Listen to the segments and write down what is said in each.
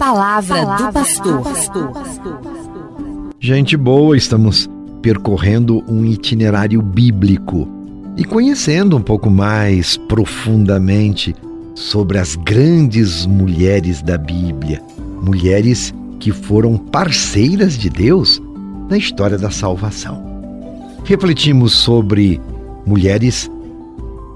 palavra, palavra do pastor. Gente boa, estamos percorrendo um itinerário bíblico e conhecendo um pouco mais profundamente sobre as grandes mulheres da Bíblia, mulheres que foram parceiras de Deus na história da salvação. Refletimos sobre mulheres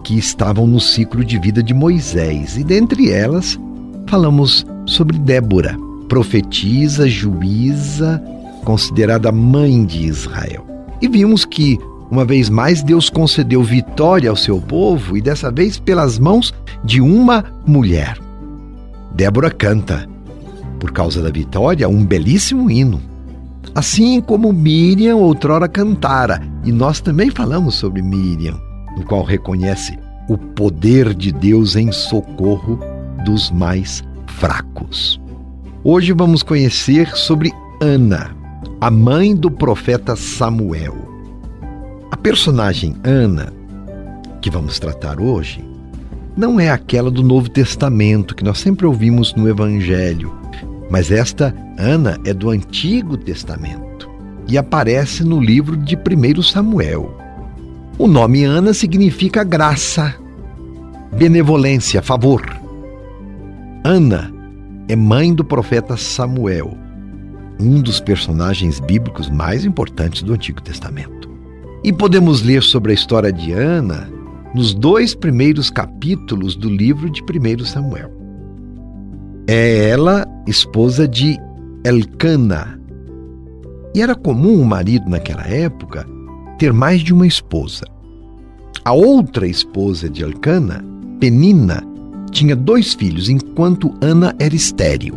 que estavam no ciclo de vida de Moisés e dentre elas falamos sobre Débora, profetisa, juíza, considerada mãe de Israel. E vimos que, uma vez mais, Deus concedeu vitória ao seu povo e dessa vez pelas mãos de uma mulher. Débora canta, por causa da vitória, um belíssimo hino. Assim como Miriam outrora cantara, e nós também falamos sobre Miriam, no qual reconhece o poder de Deus em socorro dos mais fracos. Hoje vamos conhecer sobre Ana, a mãe do profeta Samuel. A personagem Ana, que vamos tratar hoje, não é aquela do Novo Testamento que nós sempre ouvimos no Evangelho, mas esta Ana é do Antigo Testamento e aparece no livro de 1 Samuel. O nome Ana significa graça, benevolência, favor. Ana é mãe do profeta Samuel, um dos personagens bíblicos mais importantes do Antigo Testamento. E podemos ler sobre a história de Ana nos dois primeiros capítulos do livro de 1 Samuel. É ela esposa de Elcana. E era comum o marido naquela época ter mais de uma esposa. A outra esposa de Elcana, Penina, tinha dois filhos, enquanto Ana era estéril.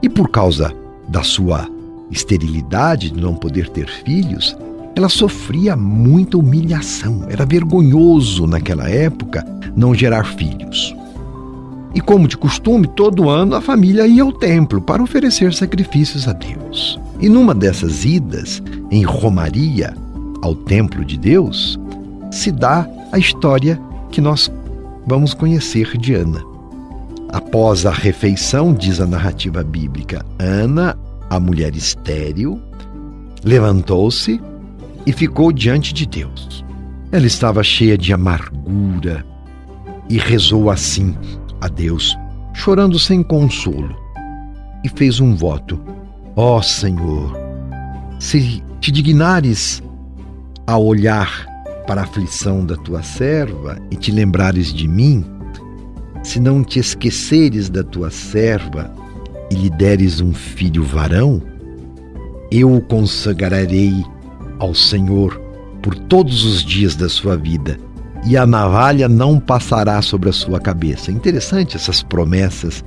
E por causa da sua esterilidade, de não poder ter filhos, ela sofria muita humilhação. Era vergonhoso naquela época não gerar filhos. E como de costume, todo ano a família ia ao templo para oferecer sacrifícios a Deus. E numa dessas idas, em Romaria, ao templo de Deus, se dá a história que nós vamos conhecer de Ana. Após a refeição, diz a narrativa bíblica, Ana, a mulher estéril, levantou-se e ficou diante de Deus. Ela estava cheia de amargura e rezou assim a Deus, chorando sem consolo, e fez um voto: Ó oh, Senhor, se te dignares a olhar para a aflição da tua serva e te lembrares de mim, se não te esqueceres da tua serva e lhe deres um filho varão, eu o consagrarei ao Senhor por todos os dias da sua vida, e a navalha não passará sobre a sua cabeça. Interessante essas promessas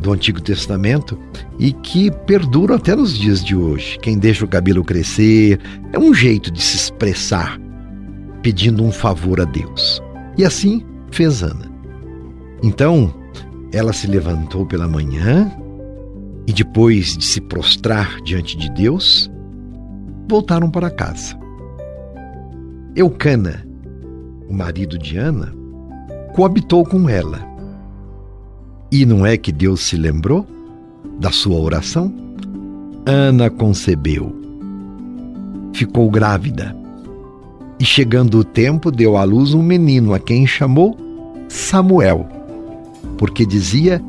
do Antigo Testamento e que perduram até nos dias de hoje. Quem deixa o cabelo crescer é um jeito de se expressar pedindo um favor a Deus. E assim fez Ana. Então, ela se levantou pela manhã e, depois de se prostrar diante de Deus, voltaram para casa. Eucana, o marido de Ana, coabitou com ela. E não é que Deus se lembrou da sua oração? Ana concebeu, ficou grávida e chegando o tempo, deu à luz um menino, a quem chamou Samuel, porque dizia: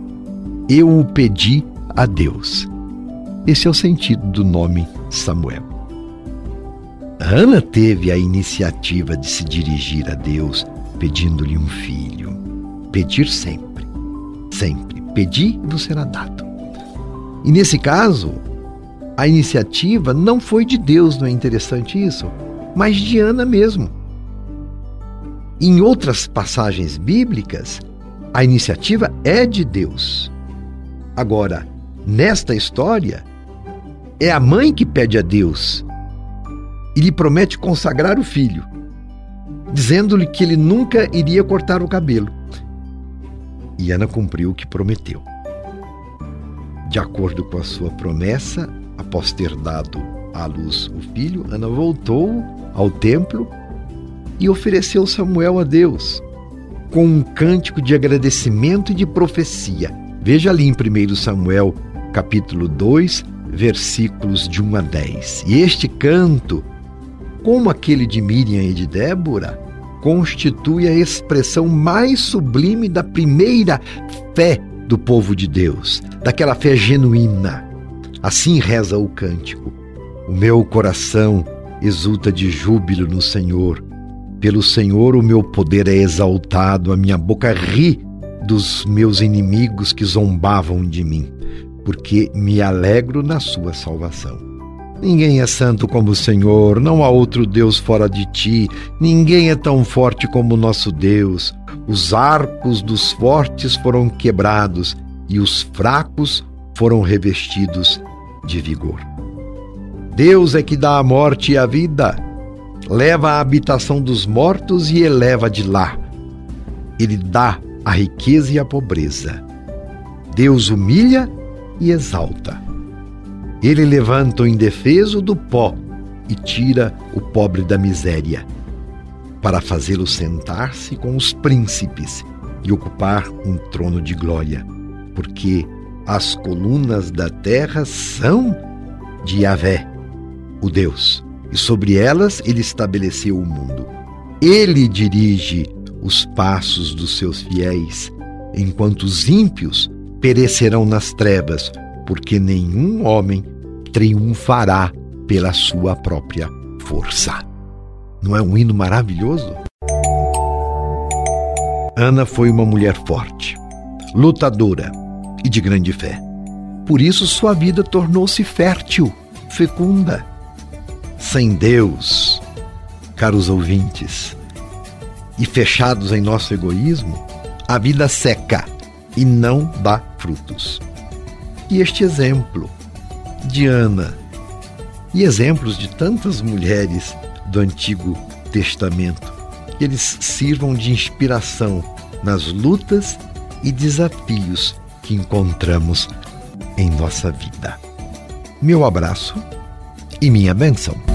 Eu o pedi a Deus. Esse é o sentido do nome Samuel. Ana teve a iniciativa de se dirigir a Deus pedindo-lhe um filho. Pedir sempre, sempre. Pedir e vos será dado. E nesse caso, a iniciativa não foi de Deus, não é interessante isso? Mas de Ana mesmo. Em outras passagens bíblicas, a iniciativa é de Deus. Agora, nesta história, é a mãe que pede a Deus e lhe promete consagrar o filho, dizendo-lhe que ele nunca iria cortar o cabelo. E Ana cumpriu o que prometeu. De acordo com a sua promessa, após ter dado à luz o filho, Ana voltou ao templo e ofereceu Samuel a Deus com um cântico de agradecimento e de profecia. Veja ali em 1 Samuel, capítulo 2, versículos de 1 a 10. E este canto, como aquele de Miriam e de Débora, constitui a expressão mais sublime da primeira fé do povo de Deus, daquela fé genuína. Assim reza o cântico: O meu coração exulta de júbilo no Senhor. Pelo Senhor o meu poder é exaltado, a minha boca ri dos meus inimigos que zombavam de mim, porque me alegro na sua salvação. Ninguém é santo como o Senhor, não há outro Deus fora de ti, ninguém é tão forte como o nosso Deus. Os arcos dos fortes foram quebrados e os fracos foram revestidos de vigor. Deus é que dá a morte e a vida, leva a habitação dos mortos e eleva de lá. Ele dá a riqueza e a pobreza. Deus humilha e exalta. Ele levanta o indefeso do pó e tira o pobre da miséria, para fazê-lo sentar-se com os príncipes e ocupar um trono de glória, porque as colunas da terra são de Yahvé, o Deus, e sobre elas ele estabeleceu o mundo. Ele dirige os passos dos seus fiéis, enquanto os ímpios perecerão nas trevas, porque nenhum homem triunfará pela sua própria força. Não é um hino maravilhoso? Ana foi uma mulher forte, lutadora e de grande fé. Por isso sua vida tornou-se fértil, fecunda. Sem Deus, caros ouvintes, e fechados em nosso egoísmo, a vida seca e não dá frutos. E este exemplo de Ana e exemplos de tantas mulheres do Antigo Testamento, eles sirvam de inspiração nas lutas e desafios que encontramos em nossa vida. Meu abraço e minha bênção.